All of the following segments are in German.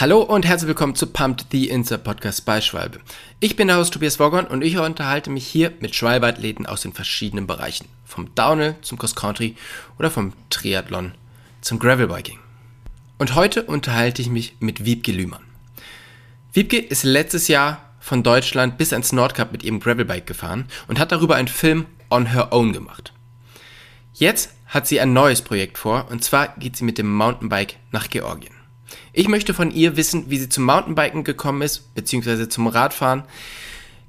Hallo und herzlich willkommen zu Pumped the Insta Podcast bei Schwalbe. Ich bin der Host Tobias Woggon und ich unterhalte mich hier mit Schwalbe-Athleten aus den verschiedenen Bereichen. Vom Downhill zum Cross Country oder vom Triathlon zum Gravelbiking. Und heute unterhalte ich mich mit Wiebke Lühmann. Wiebke ist letztes Jahr von Deutschland bis ans Nordkap mit ihrem Gravelbike gefahren und hat darüber einen Film on her own gemacht. Jetzt hat sie ein neues Projekt vor und zwar geht sie mit dem Mountainbike nach Georgien. Ich möchte von ihr wissen, wie sie zum Mountainbiken gekommen ist, beziehungsweise zum Radfahren.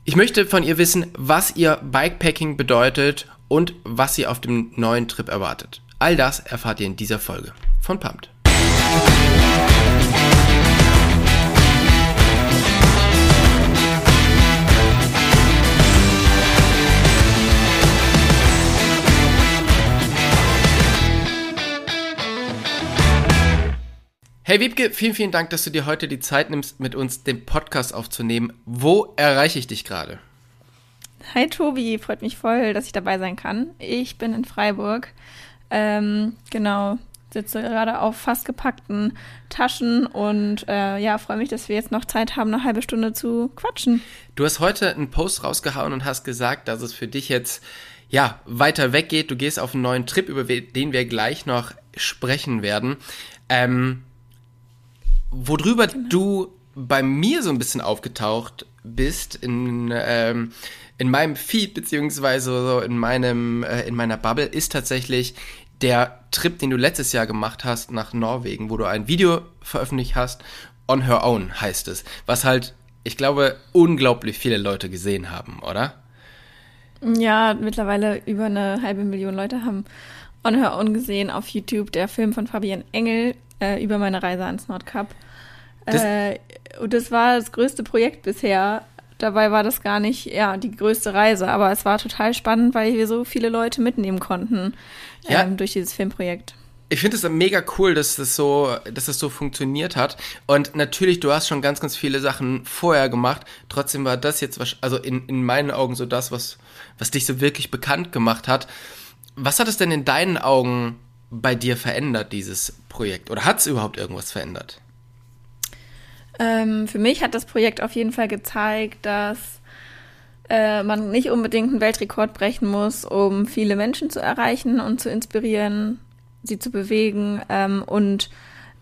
Ich möchte von ihr wissen, was ihr Bikepacking bedeutet und was sie auf dem neuen Trip erwartet. All das erfahrt ihr in dieser Folge von Pumped. Hey Wiebke, vielen, vielen Dank, dass du dir heute die Zeit nimmst, mit uns den Podcast aufzunehmen. Wo erreiche ich dich gerade? Hi Tobi, freut mich voll, dass ich dabei sein kann. Ich bin in Freiburg. Ähm, genau, sitze gerade auf fast gepackten Taschen und äh, ja, freue mich, dass wir jetzt noch Zeit haben, eine halbe Stunde zu quatschen. Du hast heute einen Post rausgehauen und hast gesagt, dass es für dich jetzt ja weiter weggeht. Du gehst auf einen neuen Trip, über den wir gleich noch sprechen werden. Ähm, worüber genau. du bei mir so ein bisschen aufgetaucht bist in, ähm, in meinem Feed beziehungsweise so in meinem äh, in meiner Bubble ist tatsächlich der Trip, den du letztes Jahr gemacht hast nach Norwegen, wo du ein Video veröffentlicht hast, On Her Own heißt es, was halt, ich glaube, unglaublich viele Leute gesehen haben, oder? Ja, mittlerweile über eine halbe Million Leute haben On Her Own gesehen auf YouTube, der Film von Fabian Engel äh, über meine Reise ans Nordkap. Äh, und das war das größte Projekt bisher. Dabei war das gar nicht ja, die größte Reise, aber es war total spannend, weil wir so viele Leute mitnehmen konnten ja. ähm, durch dieses Filmprojekt. Ich finde es mega cool, dass das so, dass das so funktioniert hat. Und natürlich, du hast schon ganz, ganz viele Sachen vorher gemacht. Trotzdem war das jetzt, also in, in meinen Augen so das, was, was dich so wirklich bekannt gemacht hat. Was hat es denn in deinen Augen bei dir verändert, dieses Projekt? Oder hat es überhaupt irgendwas verändert? Ähm, für mich hat das Projekt auf jeden Fall gezeigt, dass äh, man nicht unbedingt einen Weltrekord brechen muss, um viele Menschen zu erreichen und zu inspirieren, sie zu bewegen. Ähm, und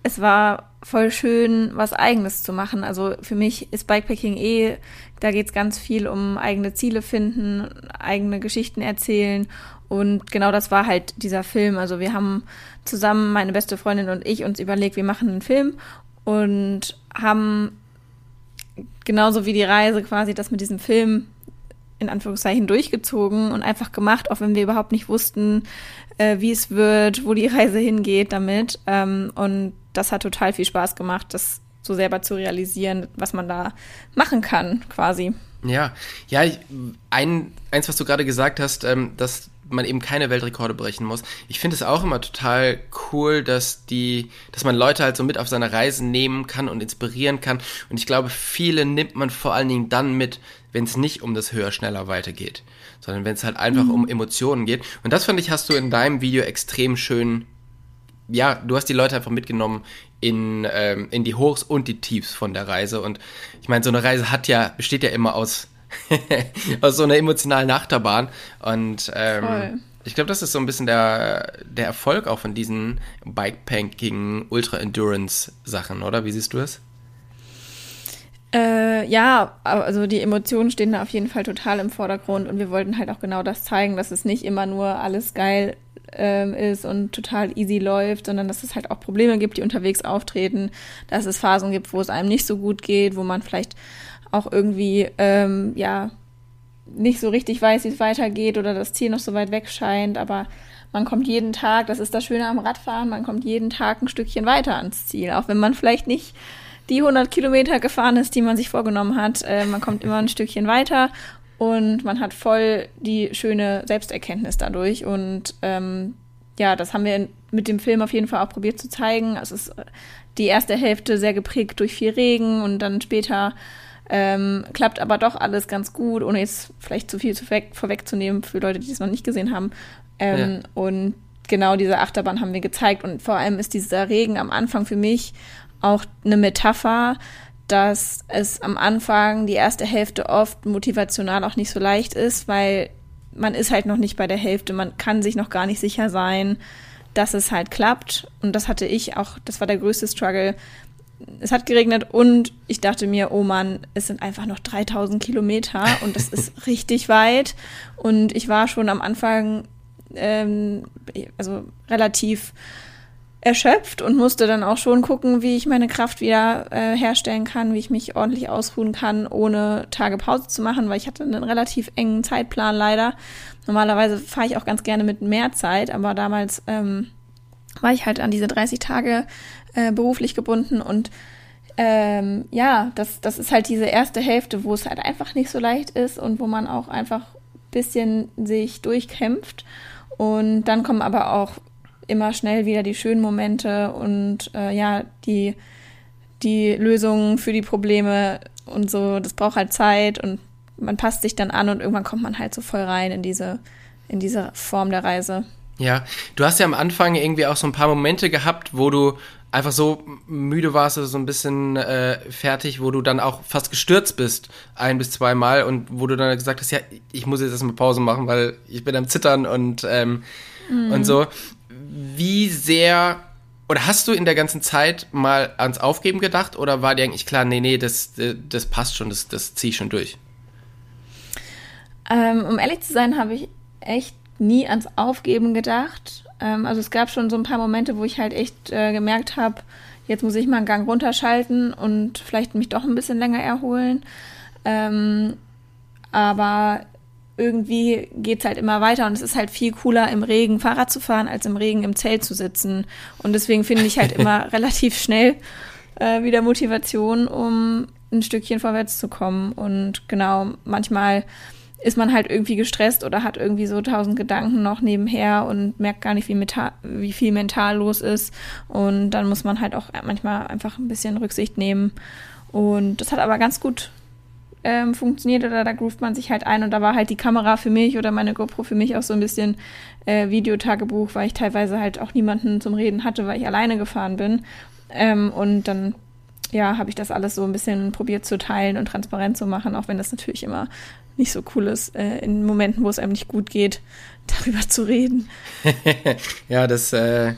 es war voll schön, was Eigenes zu machen. Also für mich ist Bikepacking eh, da geht es ganz viel um eigene Ziele finden, eigene Geschichten erzählen. Und genau das war halt dieser Film. Also wir haben zusammen, meine beste Freundin und ich, uns überlegt, wir machen einen Film und haben genauso wie die Reise quasi das mit diesem Film in Anführungszeichen durchgezogen und einfach gemacht, auch wenn wir überhaupt nicht wussten, äh, wie es wird, wo die Reise hingeht damit. Ähm, und das hat total viel Spaß gemacht, das so selber zu realisieren, was man da machen kann, quasi. Ja, ja, ein, eins, was du gerade gesagt hast, ähm, dass man eben keine Weltrekorde brechen muss. Ich finde es auch immer total cool, dass die, dass man Leute halt so mit auf seine Reisen nehmen kann und inspirieren kann. Und ich glaube, viele nimmt man vor allen Dingen dann mit, wenn es nicht um das höher, schneller weitergeht, sondern wenn es halt einfach mhm. um Emotionen geht. Und das fand ich, hast du in deinem Video extrem schön, ja, du hast die Leute einfach mitgenommen in, ähm, in die Hochs und die Tiefs von der Reise. Und ich meine, so eine Reise hat ja, besteht ja immer aus aus so einer emotionalen Achterbahn. Und ähm, ich glaube, das ist so ein bisschen der, der Erfolg auch von diesen Bikepacking, Ultra-Endurance-Sachen, oder? Wie siehst du es? Äh, ja, also die Emotionen stehen da auf jeden Fall total im Vordergrund und wir wollten halt auch genau das zeigen, dass es nicht immer nur alles geil ähm, ist und total easy läuft, sondern dass es halt auch Probleme gibt, die unterwegs auftreten, dass es Phasen gibt, wo es einem nicht so gut geht, wo man vielleicht auch irgendwie, ähm, ja, nicht so richtig weiß, wie es weitergeht oder das Ziel noch so weit weg scheint, aber man kommt jeden Tag, das ist das Schöne am Radfahren, man kommt jeden Tag ein Stückchen weiter ans Ziel, auch wenn man vielleicht nicht die 100 Kilometer gefahren ist, die man sich vorgenommen hat. Äh, man kommt immer ein Stückchen weiter und man hat voll die schöne Selbsterkenntnis dadurch. Und ähm, ja, das haben wir mit dem Film auf jeden Fall auch probiert zu zeigen. Es ist die erste Hälfte sehr geprägt durch viel Regen und dann später ähm, klappt aber doch alles ganz gut, ohne jetzt vielleicht zu viel zu vorweg, vorwegzunehmen für Leute, die es noch nicht gesehen haben. Ähm, ja. Und genau diese Achterbahn haben wir gezeigt. Und vor allem ist dieser Regen am Anfang für mich auch eine Metapher, dass es am Anfang die erste Hälfte oft motivational auch nicht so leicht ist, weil man ist halt noch nicht bei der Hälfte, man kann sich noch gar nicht sicher sein, dass es halt klappt. Und das hatte ich auch, das war der größte Struggle. Es hat geregnet und ich dachte mir, oh Mann, es sind einfach noch 3000 Kilometer und das ist richtig weit. Und ich war schon am Anfang, ähm, also relativ erschöpft und musste dann auch schon gucken, wie ich meine Kraft wieder äh, herstellen kann, wie ich mich ordentlich ausruhen kann, ohne Tage Pause zu machen, weil ich hatte einen relativ engen Zeitplan leider. Normalerweise fahre ich auch ganz gerne mit mehr Zeit, aber damals ähm, war ich halt an diese 30 Tage äh, beruflich gebunden und ähm, ja, das, das ist halt diese erste Hälfte, wo es halt einfach nicht so leicht ist und wo man auch einfach bisschen sich durchkämpft. Und dann kommen aber auch immer schnell wieder die schönen Momente und äh, ja, die, die Lösungen für die Probleme und so. Das braucht halt Zeit und man passt sich dann an und irgendwann kommt man halt so voll rein in diese, in diese Form der Reise. Ja, du hast ja am Anfang irgendwie auch so ein paar Momente gehabt, wo du einfach so müde warst oder so ein bisschen äh, fertig, wo du dann auch fast gestürzt bist, ein bis zweimal und wo du dann gesagt hast, ja, ich muss jetzt erstmal Pause machen, weil ich bin am Zittern und, ähm, mm. und so wie sehr oder hast du in der ganzen Zeit mal ans Aufgeben gedacht oder war dir eigentlich klar, nee, nee, das, das passt schon, das, das ziehe ich schon durch? Ähm, um ehrlich zu sein, habe ich echt nie ans Aufgeben gedacht. Ähm, also es gab schon so ein paar Momente, wo ich halt echt äh, gemerkt habe, jetzt muss ich mal einen Gang runterschalten und vielleicht mich doch ein bisschen länger erholen. Ähm, aber irgendwie geht es halt immer weiter und es ist halt viel cooler, im Regen Fahrrad zu fahren, als im Regen im Zelt zu sitzen. Und deswegen finde ich halt immer relativ schnell äh, wieder Motivation, um ein Stückchen vorwärts zu kommen. Und genau, manchmal ist man halt irgendwie gestresst oder hat irgendwie so tausend Gedanken noch nebenher und merkt gar nicht, wie, wie viel mental los ist. Und dann muss man halt auch manchmal einfach ein bisschen Rücksicht nehmen. Und das hat aber ganz gut ähm, funktioniert oder da groovt man sich halt ein und da war halt die Kamera für mich oder meine GoPro für mich auch so ein bisschen äh, Videotagebuch, weil ich teilweise halt auch niemanden zum Reden hatte, weil ich alleine gefahren bin. Ähm, und dann ja, habe ich das alles so ein bisschen probiert zu teilen und transparent zu machen, auch wenn das natürlich immer nicht so cool ist, äh, in Momenten, wo es einem nicht gut geht, darüber zu reden. ja, das äh,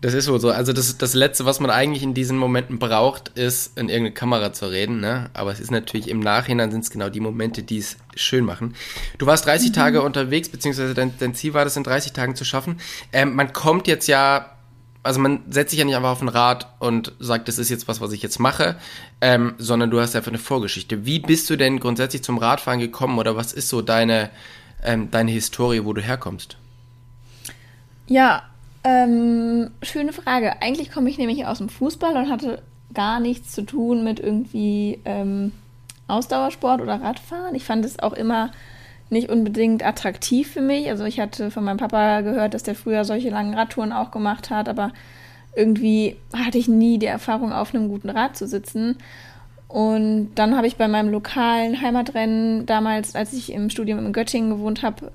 das ist wohl so. Also das, das Letzte, was man eigentlich in diesen Momenten braucht, ist in irgendeine Kamera zu reden. Ne? Aber es ist natürlich im Nachhinein sind es genau die Momente, die es schön machen. Du warst 30 mhm. Tage unterwegs, beziehungsweise dein, dein, Ziel war das in 30 Tagen zu schaffen. Ähm, man kommt jetzt ja, also man setzt sich ja nicht einfach auf ein Rad und sagt, das ist jetzt was, was ich jetzt mache, ähm, sondern du hast einfach eine Vorgeschichte. Wie bist du denn grundsätzlich zum Radfahren gekommen oder was ist so deine, ähm, deine Historie, wo du herkommst? Ja, ähm, schöne Frage. Eigentlich komme ich nämlich aus dem Fußball und hatte gar nichts zu tun mit irgendwie ähm, Ausdauersport oder Radfahren. Ich fand es auch immer nicht unbedingt attraktiv für mich. Also ich hatte von meinem Papa gehört, dass der früher solche langen Radtouren auch gemacht hat, aber irgendwie hatte ich nie die Erfahrung, auf einem guten Rad zu sitzen. Und dann habe ich bei meinem lokalen Heimatrennen damals, als ich im Studium in Göttingen gewohnt habe,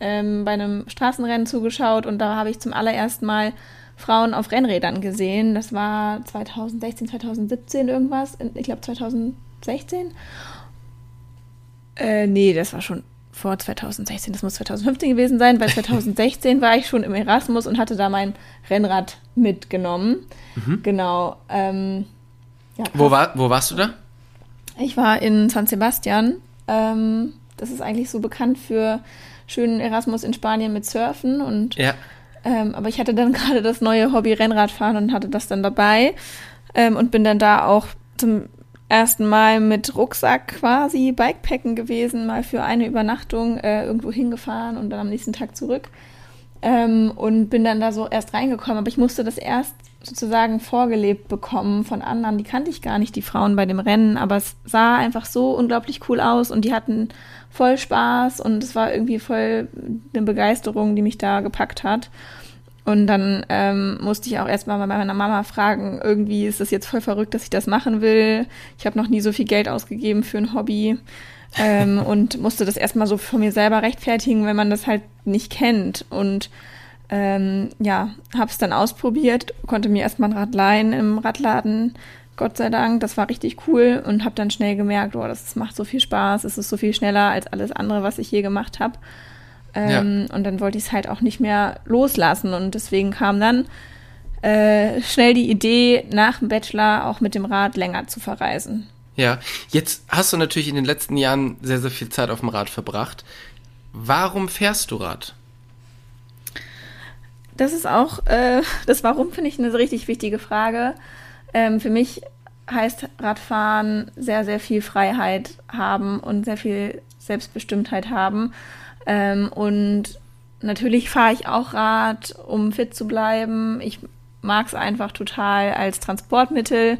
ähm, bei einem Straßenrennen zugeschaut und da habe ich zum allerersten Mal Frauen auf Rennrädern gesehen. Das war 2016, 2017 irgendwas. Ich glaube 2016. Äh, nee, das war schon vor 2016. Das muss 2015 gewesen sein. Bei 2016 war ich schon im Erasmus und hatte da mein Rennrad mitgenommen. Mhm. Genau. Ähm, ja, wo, war, wo warst du da? Ich war in San Sebastian. Ähm, das ist eigentlich so bekannt für schönen Erasmus in Spanien mit Surfen und ja. ähm, aber ich hatte dann gerade das neue Hobby Rennradfahren und hatte das dann dabei ähm, und bin dann da auch zum ersten Mal mit Rucksack quasi Bikepacken gewesen, mal für eine Übernachtung äh, irgendwo hingefahren und dann am nächsten Tag zurück. Ähm, und bin dann da so erst reingekommen, aber ich musste das erst sozusagen vorgelebt bekommen von anderen. Die kannte ich gar nicht, die Frauen bei dem Rennen, aber es sah einfach so unglaublich cool aus und die hatten voll Spaß und es war irgendwie voll eine Begeisterung, die mich da gepackt hat. Und dann ähm, musste ich auch erstmal bei meiner Mama fragen, irgendwie ist das jetzt voll verrückt, dass ich das machen will. Ich habe noch nie so viel Geld ausgegeben für ein Hobby ähm, und musste das erstmal so von mir selber rechtfertigen, wenn man das halt nicht kennt. Und Ähm, ja, habe es dann ausprobiert, konnte mir erstmal ein Rad leihen im Radladen, Gott sei Dank. Das war richtig cool und habe dann schnell gemerkt, oh, das macht so viel Spaß, es ist so viel schneller als alles andere, was ich je gemacht habe. Ähm, ja. Und dann wollte ich es halt auch nicht mehr loslassen und deswegen kam dann äh, schnell die Idee, nach dem Bachelor auch mit dem Rad länger zu verreisen. Ja, jetzt hast du natürlich in den letzten Jahren sehr, sehr viel Zeit auf dem Rad verbracht. Warum fährst du Rad? Das ist auch, äh, das Warum finde ich eine richtig wichtige Frage. Ähm, für mich heißt Radfahren sehr, sehr viel Freiheit haben und sehr viel Selbstbestimmtheit haben. Ähm, und natürlich fahre ich auch Rad, um fit zu bleiben. Ich mag es einfach total als Transportmittel.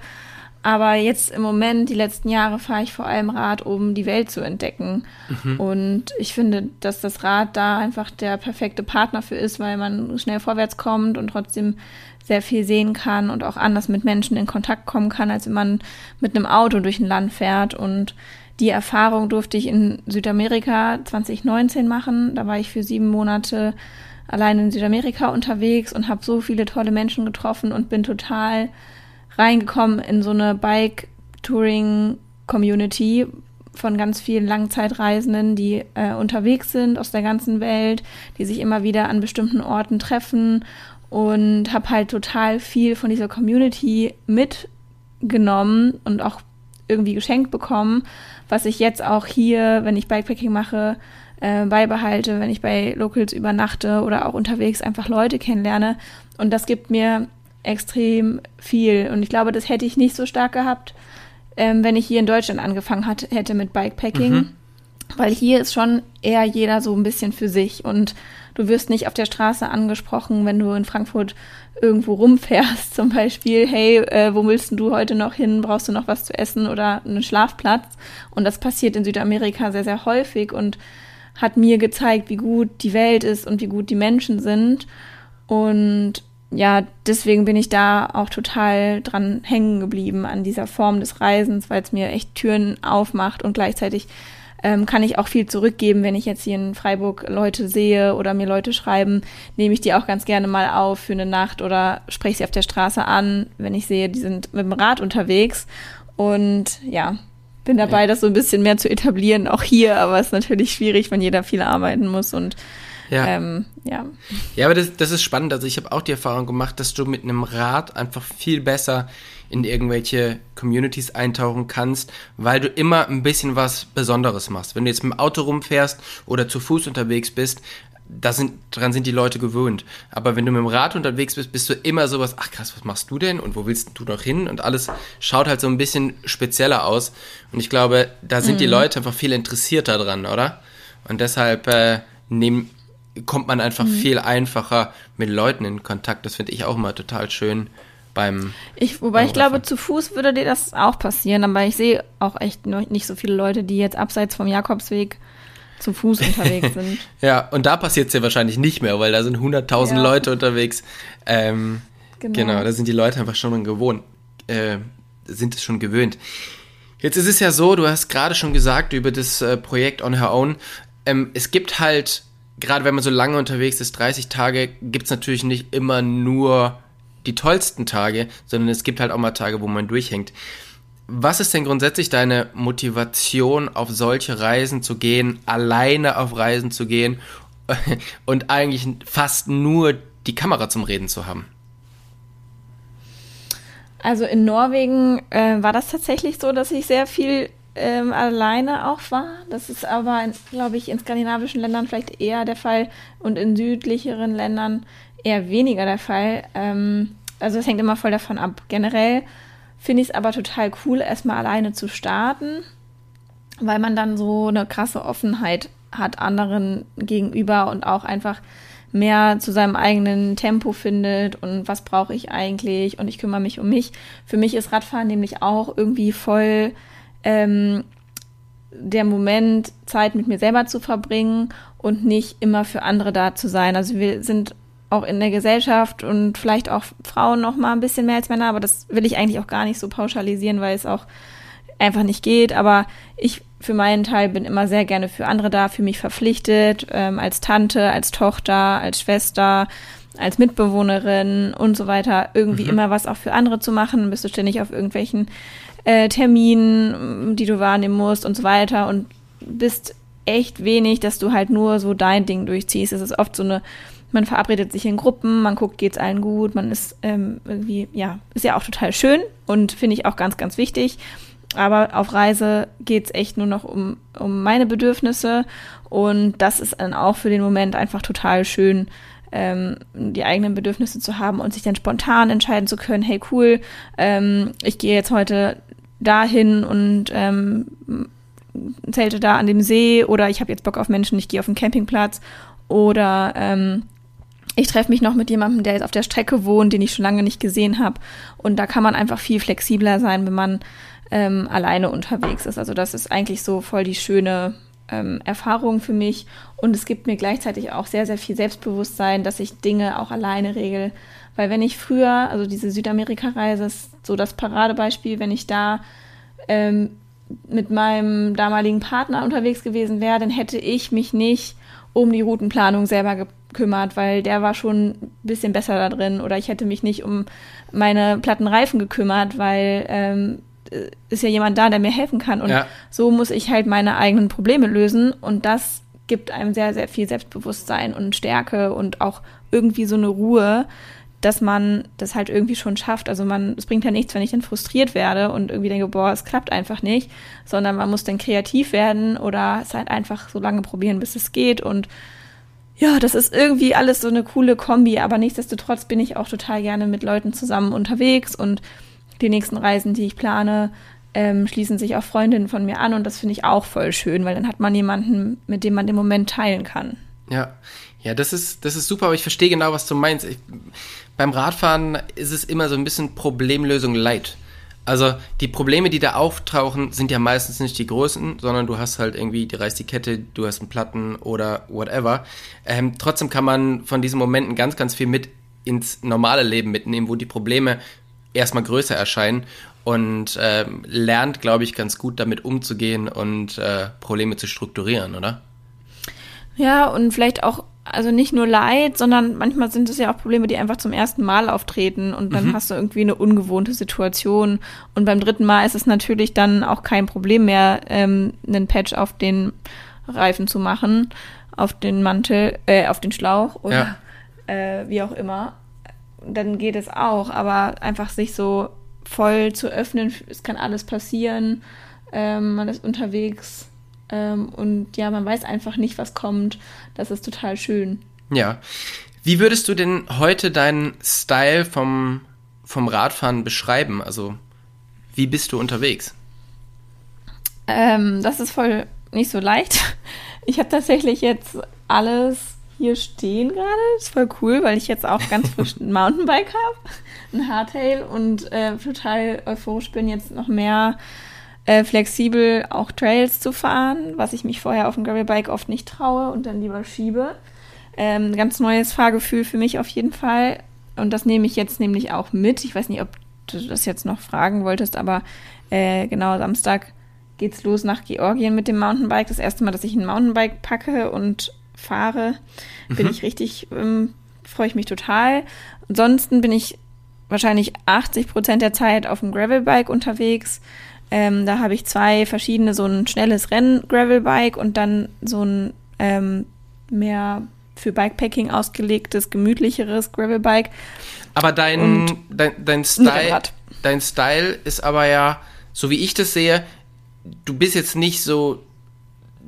Aber jetzt im Moment, die letzten Jahre, fahre ich vor allem Rad, um die Welt zu entdecken. Mhm. Und ich finde, dass das Rad da einfach der perfekte Partner für ist, weil man schnell vorwärts kommt und trotzdem sehr viel sehen kann und auch anders mit Menschen in Kontakt kommen kann, als wenn man mit einem Auto durch ein Land fährt. Und die Erfahrung durfte ich in Südamerika 2019 machen. Da war ich für sieben Monate allein in Südamerika unterwegs und habe so viele tolle Menschen getroffen und bin total reingekommen in so eine Bike-Touring-Community von ganz vielen Langzeitreisenden, die äh, unterwegs sind aus der ganzen Welt, die sich immer wieder an bestimmten Orten treffen und habe halt total viel von dieser Community mitgenommen und auch irgendwie geschenkt bekommen, was ich jetzt auch hier, wenn ich Bikepacking mache, äh, beibehalte, wenn ich bei Locals übernachte oder auch unterwegs einfach Leute kennenlerne. Und das gibt mir extrem viel. Und ich glaube, das hätte ich nicht so stark gehabt, ähm, wenn ich hier in Deutschland angefangen hat, hätte mit Bikepacking. Mhm. Weil hier ist schon eher jeder so ein bisschen für sich. Und du wirst nicht auf der Straße angesprochen, wenn du in Frankfurt irgendwo rumfährst, zum Beispiel, hey, äh, wo willst du heute noch hin? Brauchst du noch was zu essen oder einen Schlafplatz? Und das passiert in Südamerika sehr, sehr häufig und hat mir gezeigt, wie gut die Welt ist und wie gut die Menschen sind. Und ja, deswegen bin ich da auch total dran hängen geblieben an dieser Form des Reisens, weil es mir echt Türen aufmacht und gleichzeitig ähm, kann ich auch viel zurückgeben, wenn ich jetzt hier in Freiburg Leute sehe oder mir Leute schreiben, nehme ich die auch ganz gerne mal auf für eine Nacht oder spreche sie auf der Straße an, wenn ich sehe, die sind mit dem Rad unterwegs und ja, bin dabei, ja. das so ein bisschen mehr zu etablieren, auch hier, aber es ist natürlich schwierig, wenn jeder viel arbeiten muss und ja. Ähm, ja. Ja, aber das, das ist spannend. Also ich habe auch die Erfahrung gemacht, dass du mit einem Rad einfach viel besser in irgendwelche Communities eintauchen kannst, weil du immer ein bisschen was Besonderes machst. Wenn du jetzt mit dem Auto rumfährst oder zu Fuß unterwegs bist, da sind, dran sind die Leute gewöhnt. Aber wenn du mit dem Rad unterwegs bist, bist du immer sowas, ach krass, was machst du denn und wo willst du noch hin? Und alles schaut halt so ein bisschen spezieller aus. Und ich glaube, da sind mhm. die Leute einfach viel interessierter dran, oder? Und deshalb äh, nehmen, kommt man einfach mhm. viel einfacher mit Leuten in Kontakt. Das finde ich auch immer total schön beim. Ich, wobei beim ich glaube, zu Fuß würde dir das auch passieren, aber ich sehe auch echt nicht so viele Leute, die jetzt abseits vom Jakobsweg zu Fuß unterwegs sind. ja, und da passiert es ja wahrscheinlich nicht mehr, weil da sind 100.000 ja. Leute unterwegs. Ähm, genau. genau. da sind die Leute einfach schon gewohnt, äh, sind es schon gewöhnt. Jetzt ist es ja so, du hast gerade schon gesagt über das äh, Projekt On Her Own. Ähm, es gibt halt gerade wenn man so lange unterwegs ist, 30 Tage, gibt es natürlich nicht immer nur die tollsten Tage, sondern es gibt halt auch mal Tage, wo man durchhängt. Was ist denn grundsätzlich deine Motivation, auf solche Reisen zu gehen, alleine auf Reisen zu gehen und eigentlich fast nur die Kamera zum Reden zu haben? Also in Norwegen äh, war das tatsächlich so, dass ich sehr viel ähm, alleine auch war. Das ist aber, glaube ich, in skandinavischen Ländern vielleicht eher der Fall und in südlicheren Ländern eher weniger der Fall. Ähm, also es hängt immer voll davon ab. Generell finde ich es aber total cool, erstmal alleine zu starten, weil man dann so eine krasse Offenheit hat anderen gegenüber und auch einfach mehr zu seinem eigenen Tempo findet und was brauche ich eigentlich und ich kümmere mich um mich. Für mich ist Radfahren nämlich auch irgendwie voll ähm, der Moment, Zeit mit mir selber zu verbringen und nicht immer für andere da zu sein. Also wir sind auch in der Gesellschaft und vielleicht auch Frauen noch mal ein bisschen mehr als Männer, aber das will ich eigentlich auch gar nicht so pauschalisieren, weil es auch einfach nicht geht. Aber ich für meinen Teil bin immer sehr gerne für andere da, für mich verpflichtet, ähm, als Tante, als Tochter, als Schwester, als Mitbewohnerin und so weiter irgendwie mhm. immer was auch für andere zu machen. Bist du ständig auf irgendwelchen äh, Terminen, die du wahrnehmen musst und so weiter und bist echt wenig, dass du halt nur so dein Ding durchziehst. Es ist oft so eine, man verabredet sich in Gruppen, man guckt, geht's allen gut, man ist ähm, irgendwie, ja, ist ja auch total schön und finde ich auch ganz, ganz wichtig. Aber auf Reise geht's echt nur noch um, um meine Bedürfnisse und das ist dann auch für den Moment einfach total schön, ähm, die eigenen Bedürfnisse zu haben und sich dann spontan entscheiden zu können, hey cool, ähm, ich gehe jetzt heute dahin und ähm, zelte da an dem See oder ich habe jetzt Bock auf Menschen, ich gehe auf den Campingplatz oder ähm, ich treffe mich noch mit jemandem, der jetzt auf der Strecke wohnt, den ich schon lange nicht gesehen habe. Und da kann man einfach viel flexibler sein, wenn man ähm, alleine unterwegs ist. Also das ist eigentlich so voll die schöne ähm, Erfahrung für mich. Und es gibt mir gleichzeitig auch sehr, sehr viel Selbstbewusstsein, dass ich Dinge auch alleine regel. Weil wenn ich früher, also diese Südamerika-Reise ist so das Paradebeispiel, wenn ich da ähm, mit meinem damaligen Partner unterwegs gewesen wäre, dann hätte ich mich nicht um die Routenplanung selber gekümmert, weil der war schon ein bisschen besser da drin. Oder ich hätte mich nicht um meine platten Reifen gekümmert, weil ähm, ist ja jemand da, der mir helfen kann. Und ja. so muss ich halt meine eigenen Probleme lösen. Und das gibt einem sehr, sehr viel Selbstbewusstsein und Stärke und auch irgendwie so eine Ruhe, dass man das halt irgendwie schon schafft. Also man, es bringt ja nichts, wenn ich dann frustriert werde und irgendwie denke, boah, es klappt einfach nicht, sondern man muss dann kreativ werden oder es halt einfach so lange probieren, bis es geht und ja, das ist irgendwie alles so eine coole Kombi, aber nichtsdestotrotz bin ich auch total gerne mit Leuten zusammen unterwegs und die nächsten Reisen, die ich plane, ähm, schließen sich auch Freundinnen von mir an und das finde ich auch voll schön, weil dann hat man jemanden, mit dem man den Moment teilen kann. Ja, ja, das ist, das ist super, aber ich verstehe genau, was du meinst. Ich, beim Radfahren ist es immer so ein bisschen Problemlösung light. Also die Probleme, die da auftauchen, sind ja meistens nicht die größten, sondern du hast halt irgendwie, du reißt die Kette, du hast einen Platten oder whatever. Ähm, trotzdem kann man von diesen Momenten ganz, ganz viel mit ins normale Leben mitnehmen, wo die Probleme erstmal größer erscheinen und äh, lernt, glaube ich, ganz gut damit umzugehen und äh, Probleme zu strukturieren, oder? Ja, und vielleicht auch also nicht nur Leid, sondern manchmal sind es ja auch Probleme, die einfach zum ersten Mal auftreten und dann mhm. hast du irgendwie eine ungewohnte Situation. Und beim dritten Mal ist es natürlich dann auch kein Problem mehr, ähm, einen Patch auf den Reifen zu machen, auf den Mantel, äh, auf den Schlauch oder ja. äh, wie auch immer. Dann geht es auch, aber einfach sich so voll zu öffnen, es kann alles passieren, ähm, man ist unterwegs ähm, und ja, man weiß einfach nicht, was kommt. Das ist total schön. Ja. Wie würdest du denn heute deinen Style vom, vom Radfahren beschreiben? Also, wie bist du unterwegs? Ähm, das ist voll nicht so leicht. Ich habe tatsächlich jetzt alles hier stehen gerade. Das ist voll cool, weil ich jetzt auch ganz frisch ein Mountainbike habe, ein Hardtail und äh, total euphorisch bin, jetzt noch mehr äh, flexibel auch Trails zu fahren, was ich mich vorher auf dem Gravelbike oft nicht traue und dann lieber schiebe. Ähm, ganz neues Fahrgefühl für mich auf jeden Fall. Und das nehme ich jetzt nämlich auch mit. Ich weiß nicht, ob du das jetzt noch fragen wolltest, aber äh, genau, Samstag geht's los nach Georgien mit dem Mountainbike. Das erste Mal, dass ich ein Mountainbike packe und fahre, bin mhm. ich richtig, ähm, freue ich mich total. Ansonsten bin ich wahrscheinlich 80 Prozent der Zeit auf dem Gravelbike unterwegs. Ähm, da habe ich zwei verschiedene, so ein schnelles Renn-Gravelbike und dann so ein ähm, mehr für Bikepacking ausgelegtes, gemütlicheres Gravelbike. Aber dein, dein, dein, Style, dein Style ist aber ja, so wie ich das sehe, du bist jetzt nicht so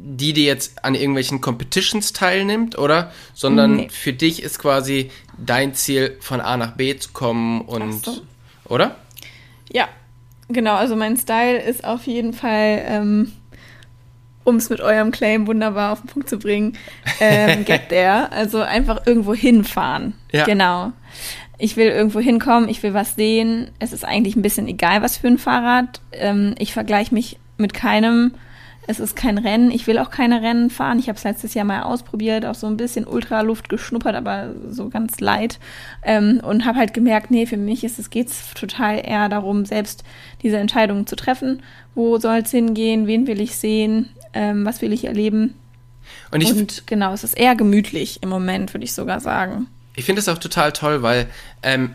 die, die jetzt an irgendwelchen Competitions teilnimmt, oder? Sondern nee. für dich ist quasi dein Ziel, von A nach B zu kommen und, so. oder? Ja, Genau, also mein Style ist auf jeden Fall, ähm, um es mit eurem Claim wunderbar auf den Punkt zu bringen, ähm, get there. Also einfach irgendwo hinfahren. Ja. Genau. Ich will irgendwo hinkommen, ich will was sehen. Es ist eigentlich ein bisschen egal, was für ein Fahrrad. Ähm, ich vergleiche mich mit keinem es ist kein Rennen. Ich will auch keine Rennen fahren. Ich habe es letztes Jahr mal ausprobiert, auch so ein bisschen Ultraluft geschnuppert, aber so ganz light. Ähm, und habe halt gemerkt, nee, für mich ist es geht's total eher darum, selbst diese Entscheidungen zu treffen. Wo soll es hingehen? Wen will ich sehen? Ähm, was will ich erleben? Und, ich und genau, es ist eher gemütlich im Moment, würde ich sogar sagen. Ich finde es auch total toll, weil ähm,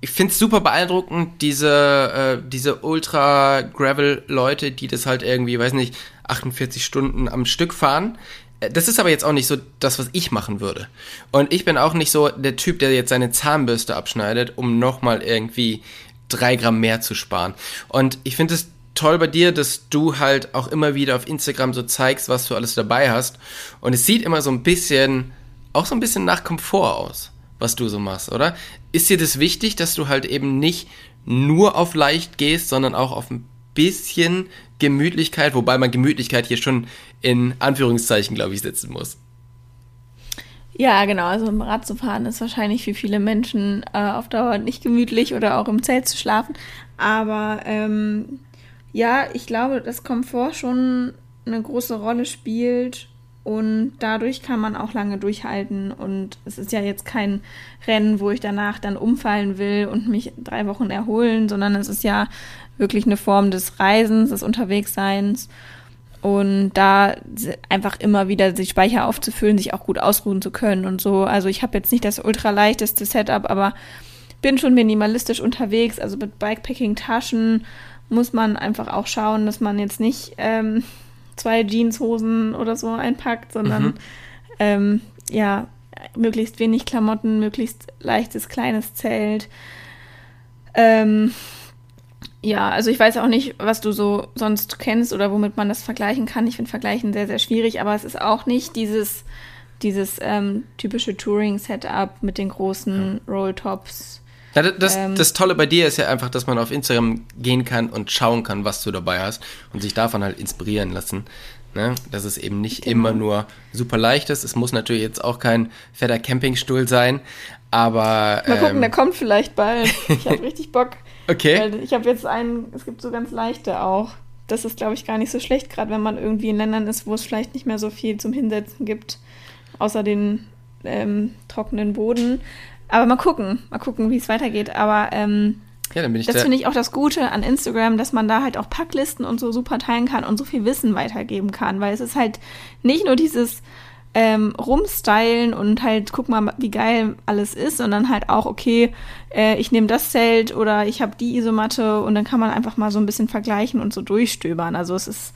ich finde es super beeindruckend, diese, äh, diese Ultra-Gravel-Leute, die das halt irgendwie, weiß nicht, 48 Stunden am Stück fahren. Äh, das ist aber jetzt auch nicht so das, was ich machen würde. Und ich bin auch nicht so der Typ, der jetzt seine Zahnbürste abschneidet, um nochmal irgendwie drei Gramm mehr zu sparen. Und ich finde es toll bei dir, dass du halt auch immer wieder auf Instagram so zeigst, was du alles dabei hast. Und es sieht immer so ein bisschen, auch so ein bisschen nach Komfort aus, was du so machst, oder? Ist dir das wichtig, dass du halt eben nicht nur auf leicht gehst, sondern auch auf ein bisschen Gemütlichkeit, wobei man Gemütlichkeit hier schon in Anführungszeichen, glaube ich, setzen muss. Ja, genau. Also im Rad zu fahren ist wahrscheinlich für viele Menschen äh, auf Dauer nicht gemütlich oder auch im Zelt zu schlafen. Aber ähm, ja, ich glaube, dass Komfort schon eine große Rolle spielt und dadurch kann man auch lange durchhalten. Und es ist ja jetzt kein Rennen, wo ich danach dann umfallen will und mich drei Wochen erholen, sondern es ist ja wirklich eine Form des Reisens, des Unterwegsseins. Und da einfach immer wieder die Speicher aufzufüllen, sich auch gut ausruhen zu können und so. Also ich habe jetzt nicht das ultraleichteste Setup, aber bin schon minimalistisch unterwegs. Also mit Bikepacking-Taschen muss man einfach auch schauen, dass man jetzt nicht ähm, zwei Jeanshosen oder so einpackt, sondern mhm. ähm, ja, möglichst wenig Klamotten, möglichst leichtes kleines Zelt. Ähm, ja, also ich weiß auch nicht, was du so sonst kennst oder womit man das vergleichen kann. Ich finde Vergleichen sehr, sehr schwierig, aber es ist auch nicht dieses, dieses ähm, typische Touring-Setup mit den großen ja. Rolltops. Ja, das, ähm, das Tolle bei dir ist ja einfach, dass man auf Instagram gehen kann und schauen kann, was du dabei hast und sich davon halt inspirieren lassen. Ne? Dass es eben nicht genau. immer nur super leicht ist. Es muss natürlich jetzt auch kein fetter Campingstuhl sein, aber. Mal gucken, ähm, der kommt vielleicht bald. Ich habe richtig Bock. Okay. Weil ich habe jetzt einen, es gibt so ganz leichte auch. Das ist, glaube ich, gar nicht so schlecht, gerade wenn man irgendwie in Ländern ist, wo es vielleicht nicht mehr so viel zum Hinsetzen gibt, außer den ähm, trockenen Boden. Aber mal gucken, mal gucken, wie es weitergeht. Aber ähm, ja, dann bin ich das finde ich auch das Gute an Instagram, dass man da halt auch Packlisten und so super teilen kann und so viel Wissen weitergeben kann, weil es ist halt nicht nur dieses ähm, rumstylen und halt guck mal, wie geil alles ist, sondern halt auch, okay, äh, ich nehme das Zelt oder ich habe die Isomatte und dann kann man einfach mal so ein bisschen vergleichen und so durchstöbern. Also es ist,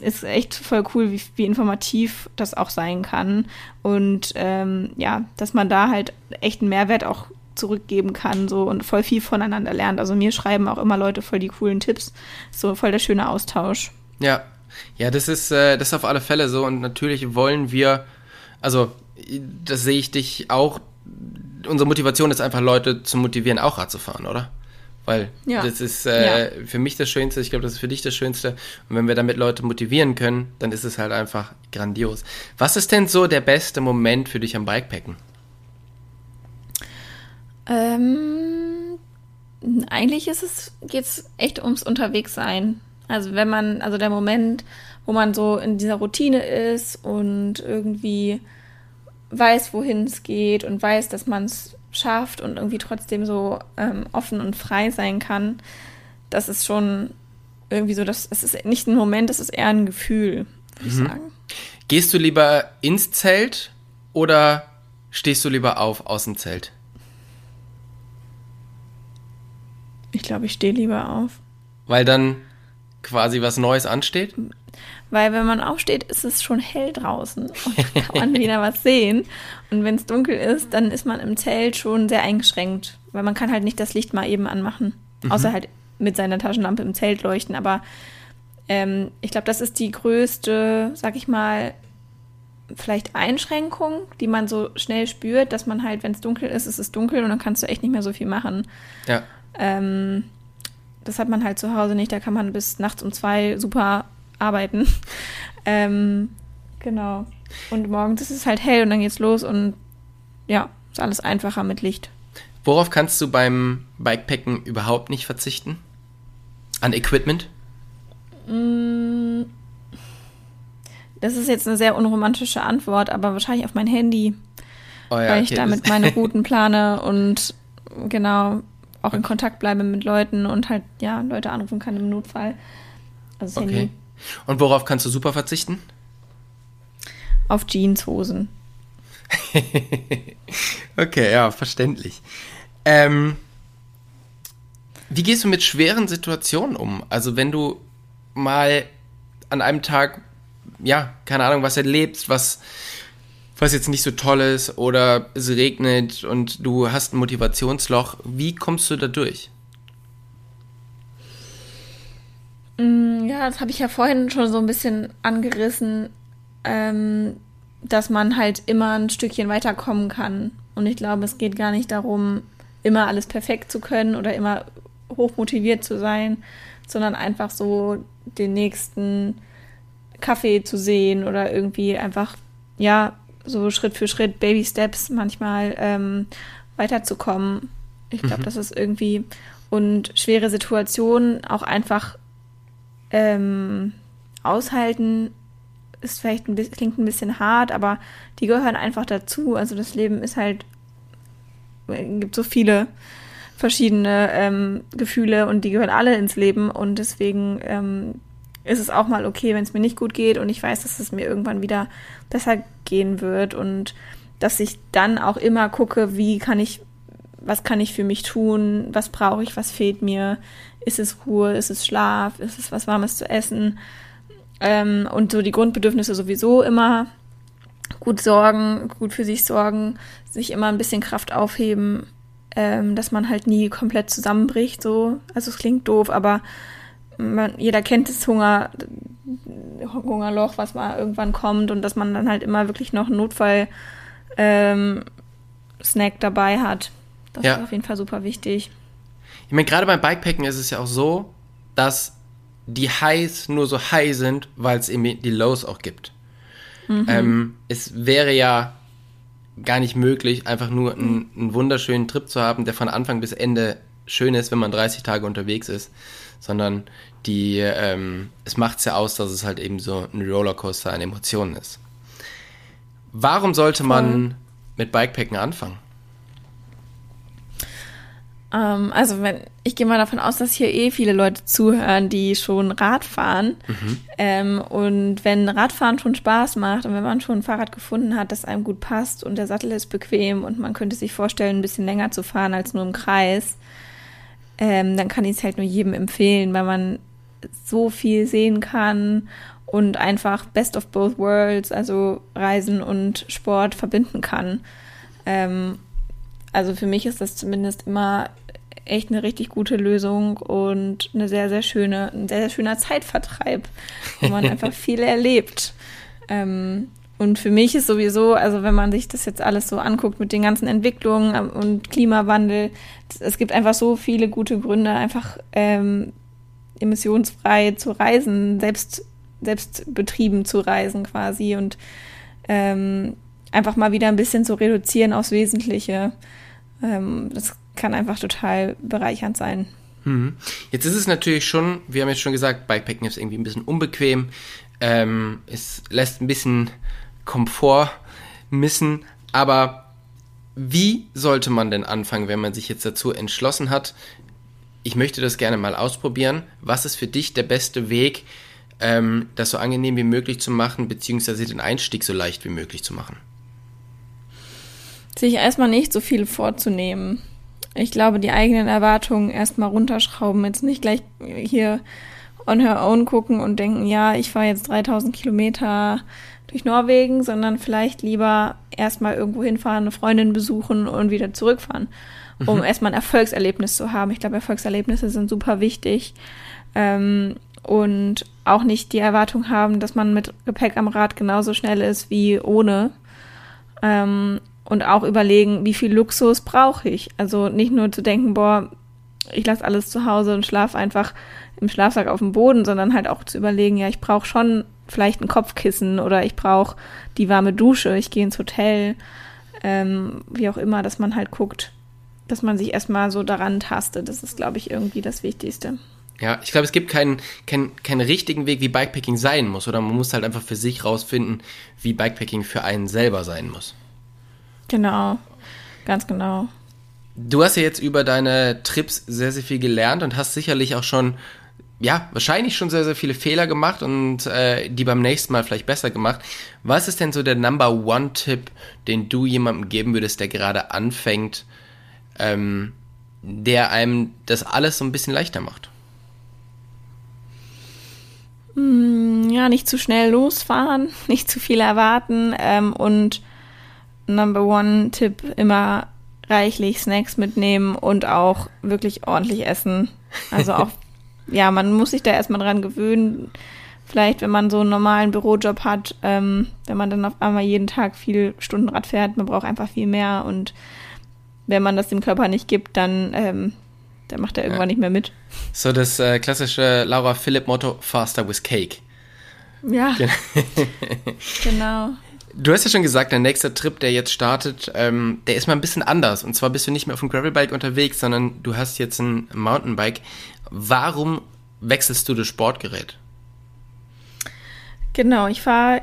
ist echt voll cool, wie, wie informativ das auch sein kann. Und ähm, ja, dass man da halt echt einen Mehrwert auch zurückgeben kann so und voll viel voneinander lernt. Also mir schreiben auch immer Leute voll die coolen Tipps. So voll der schöne Austausch. Ja, ja, das ist, äh, das ist auf alle Fälle so und natürlich wollen wir, also das sehe ich dich auch, unsere Motivation ist einfach Leute zu motivieren, auch Rad zu fahren, oder? Weil ja. das ist äh, ja. für mich das Schönste, ich glaube, das ist für dich das Schönste. Und wenn wir damit Leute motivieren können, dann ist es halt einfach grandios. Was ist denn so der beste Moment für dich am Bikepacken? Ähm, eigentlich ist es, geht's echt ums Unterwegssein. Also wenn man, also der Moment, wo man so in dieser Routine ist und irgendwie weiß, wohin es geht und weiß, dass man es schafft und irgendwie trotzdem so ähm, offen und frei sein kann, das ist schon irgendwie so, das, es ist nicht ein Moment, das ist eher ein Gefühl, würde mhm. ich sagen. Gehst du lieber ins Zelt oder stehst du lieber auf aus dem Zelt? Ich glaube, ich stehe lieber auf. Weil dann quasi was Neues ansteht? Weil wenn man aufsteht, ist es schon hell draußen und kann man wieder was sehen. Und wenn es dunkel ist, dann ist man im Zelt schon sehr eingeschränkt, weil man kann halt nicht das Licht mal eben anmachen, mhm. außer halt mit seiner Taschenlampe im Zelt leuchten. Aber ähm, ich glaube, das ist die größte, sag ich mal, vielleicht Einschränkung, die man so schnell spürt, dass man halt, wenn es dunkel ist, ist es dunkel und dann kannst du echt nicht mehr so viel machen. Ja. Ähm, das hat man halt zu Hause nicht. Da kann man bis nachts um zwei super arbeiten. ähm, genau. Und morgens ist es halt hell und dann geht's los und ja, ist alles einfacher mit Licht. Worauf kannst du beim Bikepacken überhaupt nicht verzichten? An Equipment? Mm, das ist jetzt eine sehr unromantische Antwort, aber wahrscheinlich auf mein Handy. Oh ja, weil ich damit meine Routen plane und genau auch in Kontakt bleibe mit Leuten und halt, ja, Leute anrufen kann im Notfall. Also das okay. Handy. Und worauf kannst du super verzichten? Auf Jeanshosen. Okay, ja, verständlich. Ähm, wie gehst du mit schweren Situationen um? Also wenn du mal an einem Tag, ja, keine Ahnung, was erlebst, was, was jetzt nicht so toll ist oder es regnet und du hast ein Motivationsloch, wie kommst du da durch? Mm, ja, das habe ich ja vorhin schon so ein bisschen angerissen, ähm, dass man halt immer ein Stückchen weiterkommen kann. Und ich glaube, es geht gar nicht darum, immer alles perfekt zu können oder immer hochmotiviert zu sein, sondern einfach so den nächsten Kaffee zu sehen oder irgendwie einfach, ja, so Schritt für Schritt, Baby Steps manchmal ähm, weiterzukommen. Ich glaube, mhm. das ist irgendwie und schwere Situationen auch einfach ähm, aushalten ist vielleicht ein bisschen, klingt ein bisschen hart, aber die gehören einfach dazu. Also das Leben ist halt, gibt so viele verschiedene ähm, Gefühle und die gehören alle ins Leben und deswegen ähm, ist es auch mal okay, wenn es mir nicht gut geht und ich weiß, dass es mir irgendwann wieder besser gehen wird und dass ich dann auch immer gucke, wie kann ich, was kann ich für mich tun, was brauche ich, was fehlt mir, ist es Ruhe? Ist es Schlaf? Ist es was Warmes zu essen? Ähm, und so die Grundbedürfnisse sowieso immer gut sorgen, gut für sich sorgen, sich immer ein bisschen Kraft aufheben, ähm, dass man halt nie komplett zusammenbricht. So, also es klingt doof, aber man, jeder kennt das Hunger, Hungerloch, was mal irgendwann kommt und dass man dann halt immer wirklich noch einen Notfall ähm, Snack dabei hat. Das ja. ist auf jeden Fall super wichtig. Ich meine, gerade beim Bikepacken ist es ja auch so, dass die Highs nur so high sind, weil es eben die Lows auch gibt. Mhm. Ähm, es wäre ja gar nicht möglich, einfach nur einen, einen, wunderschönen Trip zu haben, der von Anfang bis Ende schön ist, wenn man 30 Tage unterwegs ist, sondern die, ähm, es macht es ja aus, dass es halt eben so ein Rollercoaster an Emotionen ist. Warum sollte man mit Bikepacken anfangen? Ähm, also wenn ich gehe mal davon aus, dass hier eh viele Leute zuhören, die schon Rad fahren. Mhm. Ähm, und wenn Radfahren schon Spaß macht und wenn man schon ein Fahrrad gefunden hat, das einem gut passt und der Sattel ist bequem und man könnte sich vorstellen, ein bisschen länger zu fahren als nur im Kreis, ähm, dann kann ich es halt nur jedem empfehlen, weil man so viel sehen kann und einfach Best of Both Worlds, also Reisen und Sport verbinden kann. Ähm, also für mich ist das zumindest immer echt eine richtig gute Lösung und eine sehr, sehr schöne, ein sehr, sehr schöner Zeitvertreib, wo man einfach viel erlebt. Ähm, und für mich ist sowieso, also wenn man sich das jetzt alles so anguckt mit den ganzen Entwicklungen und Klimawandel, es gibt einfach so viele gute Gründe, einfach ähm, emissionsfrei zu reisen, selbst, selbst betrieben zu reisen quasi und ähm, einfach mal wieder ein bisschen zu reduzieren aufs Wesentliche. Ähm, das kann einfach total bereichernd sein. Hm. Jetzt ist es natürlich schon, wir haben jetzt schon gesagt, Bikepacken ist irgendwie ein bisschen unbequem. Ähm, es lässt ein bisschen Komfort missen. Aber wie sollte man denn anfangen, wenn man sich jetzt dazu entschlossen hat, ich möchte das gerne mal ausprobieren? Was ist für dich der beste Weg, ähm, das so angenehm wie möglich zu machen, beziehungsweise den Einstieg so leicht wie möglich zu machen? Sich erstmal nicht so viel vorzunehmen ich glaube, die eigenen Erwartungen erstmal runterschrauben, jetzt nicht gleich hier on her own gucken und denken, ja, ich fahre jetzt 3000 Kilometer durch Norwegen, sondern vielleicht lieber erstmal irgendwo hinfahren, eine Freundin besuchen und wieder zurückfahren, um mhm. erstmal ein Erfolgserlebnis zu haben. Ich glaube, Erfolgserlebnisse sind super wichtig. Ähm, und auch nicht die Erwartung haben, dass man mit Gepäck am Rad genauso schnell ist wie ohne. Ähm, und auch überlegen, wie viel Luxus brauche ich. Also nicht nur zu denken, boah, ich lasse alles zu Hause und schlafe einfach im Schlafsack auf dem Boden, sondern halt auch zu überlegen, ja, ich brauche schon vielleicht ein Kopfkissen oder ich brauche die warme Dusche, ich gehe ins Hotel, ähm, wie auch immer, dass man halt guckt, dass man sich erstmal so daran tastet. Das ist, glaube ich, irgendwie das Wichtigste. Ja, ich glaube, es gibt keinen, keinen, keinen richtigen Weg, wie Bikepacking sein muss, oder man muss halt einfach für sich rausfinden, wie Bikepacking für einen selber sein muss. Genau, ganz genau. Du hast ja jetzt über deine Trips sehr, sehr viel gelernt und hast sicherlich auch schon ja, wahrscheinlich schon sehr, sehr viele Fehler gemacht und äh, die beim nächsten Mal vielleicht besser gemacht. Was ist denn so der Number One-Tipp, den du jemandem geben würdest, der gerade anfängt, ähm, der einem das alles so ein bisschen leichter macht? Hm, ja, nicht zu schnell losfahren, nicht zu viel erwarten ähm, und Number One-Tipp immer reichlich Snacks mitnehmen und auch wirklich ordentlich essen. Also auch, ja, man muss sich da erstmal dran gewöhnen. Vielleicht, wenn man so einen normalen Bürojob hat, ähm, wenn man dann auf einmal jeden Tag viel Stunden Rad fährt, man braucht einfach viel mehr und wenn man das dem Körper nicht gibt, dann, ähm, dann macht er irgendwann ja. nicht mehr mit. So das äh, klassische Laura Philipp Motto, faster with cake. Ja. genau. Du hast ja schon gesagt, der nächste Trip, der jetzt startet, ähm, der ist mal ein bisschen anders. Und zwar bist du nicht mehr auf dem Gravelbike unterwegs, sondern du hast jetzt ein Mountainbike. Warum wechselst du das Sportgerät? Genau, ich fahre,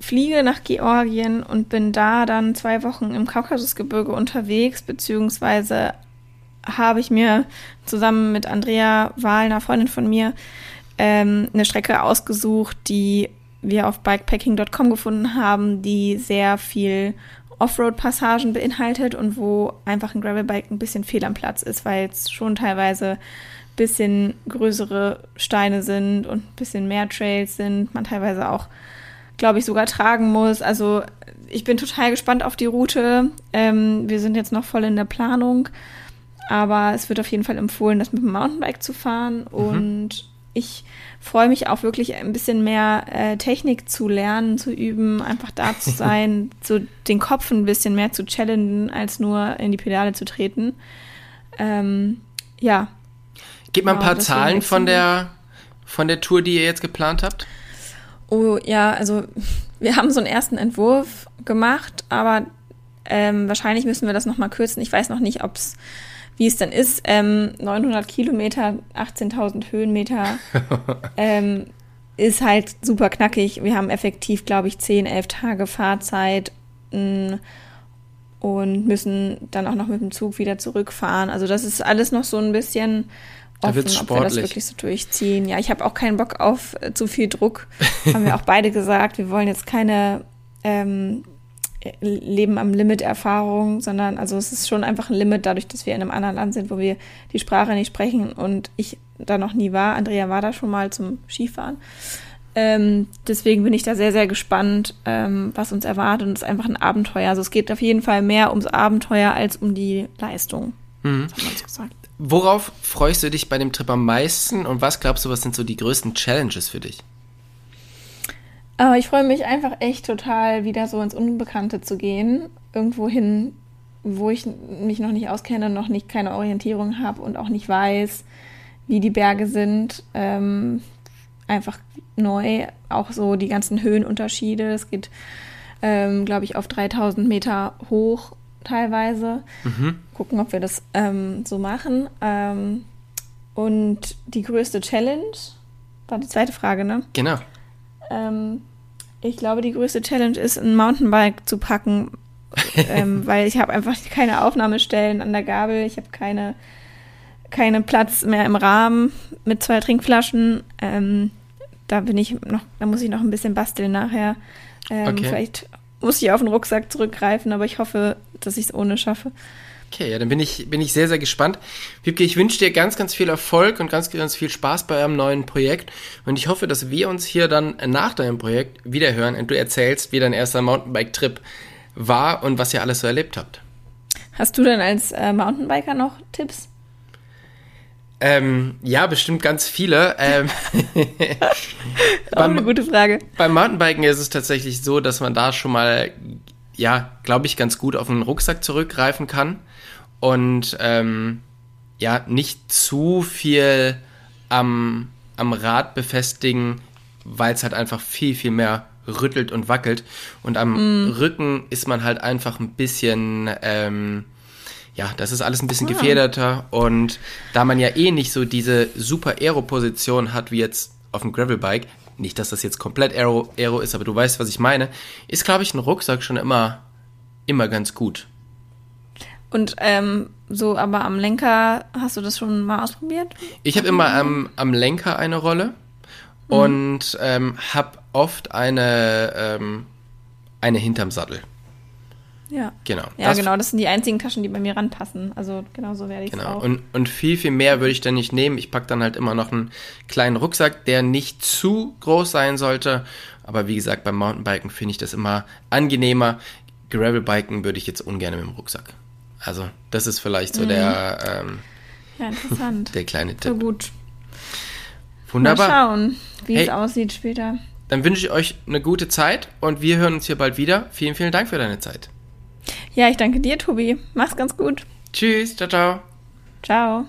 fliege nach Georgien und bin da dann zwei Wochen im Kaukasusgebirge unterwegs, beziehungsweise habe ich mir zusammen mit Andrea Wahl, einer Freundin von mir, ähm, eine Strecke ausgesucht, die wir auf bikepacking.com gefunden haben, die sehr viel Offroad-Passagen beinhaltet und wo einfach ein Gravelbike ein bisschen fehl am Platz ist, weil es schon teilweise bisschen größere Steine sind und ein bisschen mehr Trails sind, man teilweise auch, glaube ich, sogar tragen muss. Also ich bin total gespannt auf die Route. Ähm, wir sind jetzt noch voll in der Planung, aber es wird auf jeden Fall empfohlen, das mit dem Mountainbike zu fahren mhm. und ich freue mich auch wirklich ein bisschen mehr äh, Technik zu lernen, zu üben, einfach da zu sein, so den Kopf ein bisschen mehr zu challengen, als nur in die Pedale zu treten. Ähm, ja. Gib mal ein paar Zahlen von der, von der Tour, die ihr jetzt geplant habt. Oh ja, also wir haben so einen ersten Entwurf gemacht, aber ähm, wahrscheinlich müssen wir das nochmal kürzen. Ich weiß noch nicht, ob es wie es dann ist. Ähm, 900 Kilometer, 18.000 Höhenmeter ähm, ist halt super knackig. Wir haben effektiv, glaube ich, 10, 11 Tage Fahrzeit mh, mm, und müssen dann auch noch mit dem Zug wieder zurückfahren. Also das ist alles noch so ein bisschen offen, ob wir das wirklich so durchziehen. Ja, ich habe auch keinen Bock auf äh, zu viel Druck. haben wir auch beide gesagt. Wir wollen jetzt keine ähm, Leben am Limit Erfahrung, sondern also es ist schon einfach ein Limit dadurch, dass wir in einem anderen Land sind, wo wir die Sprache nicht sprechen und ich da noch nie war. Andrea war da schon mal zum Skifahren. Ähm, deswegen bin ich da sehr, sehr gespannt, ähm, was uns erwartet. Und es ist einfach ein Abenteuer. Also es geht auf jeden Fall mehr ums Abenteuer als um die Leistung. Mhm. Worauf freust du dich bei dem Trip am meisten und was glaubst du, was sind so die größten Challenges für dich? Aber ich freue mich einfach echt total, wieder so ins Unbekannte zu gehen. Irgendwo hin, wo ich mich noch nicht auskenne, noch nicht keine Orientierung habe und auch nicht weiß, wie die Berge sind. Ähm, einfach neu, auch so die ganzen Höhenunterschiede. Es geht, ähm, glaube ich, auf 3000 Meter hoch teilweise. Mhm. Gucken, ob wir das ähm, so machen. Ähm, und die größte Challenge war die zweite Frage, ne? Genau. Ähm, ich glaube, die größte Challenge ist, ein Mountainbike zu packen, ähm, weil ich habe einfach keine Aufnahmestellen an der Gabel. Ich habe keine, keine Platz mehr im Rahmen mit zwei Trinkflaschen. Ähm, da bin ich noch, da muss ich noch ein bisschen basteln nachher. Ähm, okay. Vielleicht muss ich auf den Rucksack zurückgreifen, aber ich hoffe, dass ich es ohne schaffe. Okay, ja, dann bin ich, bin ich sehr, sehr gespannt. Wiebke, ich wünsche dir ganz, ganz viel Erfolg und ganz, ganz viel Spaß bei eurem neuen Projekt. Und ich hoffe, dass wir uns hier dann nach deinem Projekt wiederhören und du erzählst, wie dein erster Mountainbike-Trip war und was ihr alles so erlebt habt. Hast du denn als äh, Mountainbiker noch Tipps? Ähm, ja, bestimmt ganz viele. Ähm, Auch beim, eine gute Frage. Beim Mountainbiken ist es tatsächlich so, dass man da schon mal, ja, glaube ich, ganz gut auf einen Rucksack zurückgreifen kann und ähm, ja, nicht zu viel am, am Rad befestigen, weil es halt einfach viel, viel mehr rüttelt und wackelt. Und am mm. Rücken ist man halt einfach ein bisschen, ähm, ja, das ist alles ein bisschen ah. gefederter. Und da man ja eh nicht so diese super Aero-Position hat wie jetzt auf dem Gravelbike, nicht, dass das jetzt komplett Aero, Aero ist, aber du weißt, was ich meine, ist, glaube ich, ein Rucksack schon immer, immer ganz gut. Und ähm, so, aber am Lenker, hast du das schon mal ausprobiert? Ich habe immer am, am Lenker eine Rolle und ähm, habe oft eine, ähm, eine hinterm Sattel. Ja. Genau. Ja, Das- genau, das sind die einzigen Taschen, die bei mir ranpassen. Also genau so werde ich es Genau. auch. Und, und viel, viel mehr würde ich dann nicht nehmen. Ich packe dann halt immer noch einen kleinen Rucksack, der nicht zu groß sein sollte. Aber wie gesagt, beim Mountainbiken finde ich das immer angenehmer. Gravelbiken würde ich jetzt ungern mit dem Rucksack. Also, das ist vielleicht so der, ähm, ja, interessant. der kleine so Tipp. gut. Wunderbar. Mal schauen, wie Hey. es aussieht später. Dann wünsche ich euch eine gute Zeit und wir hören uns hier bald wieder. Vielen, vielen Dank für deine Zeit. Ja, ich danke dir, Tobi. Mach's ganz gut. Tschüss, ciao, ciao. Ciao.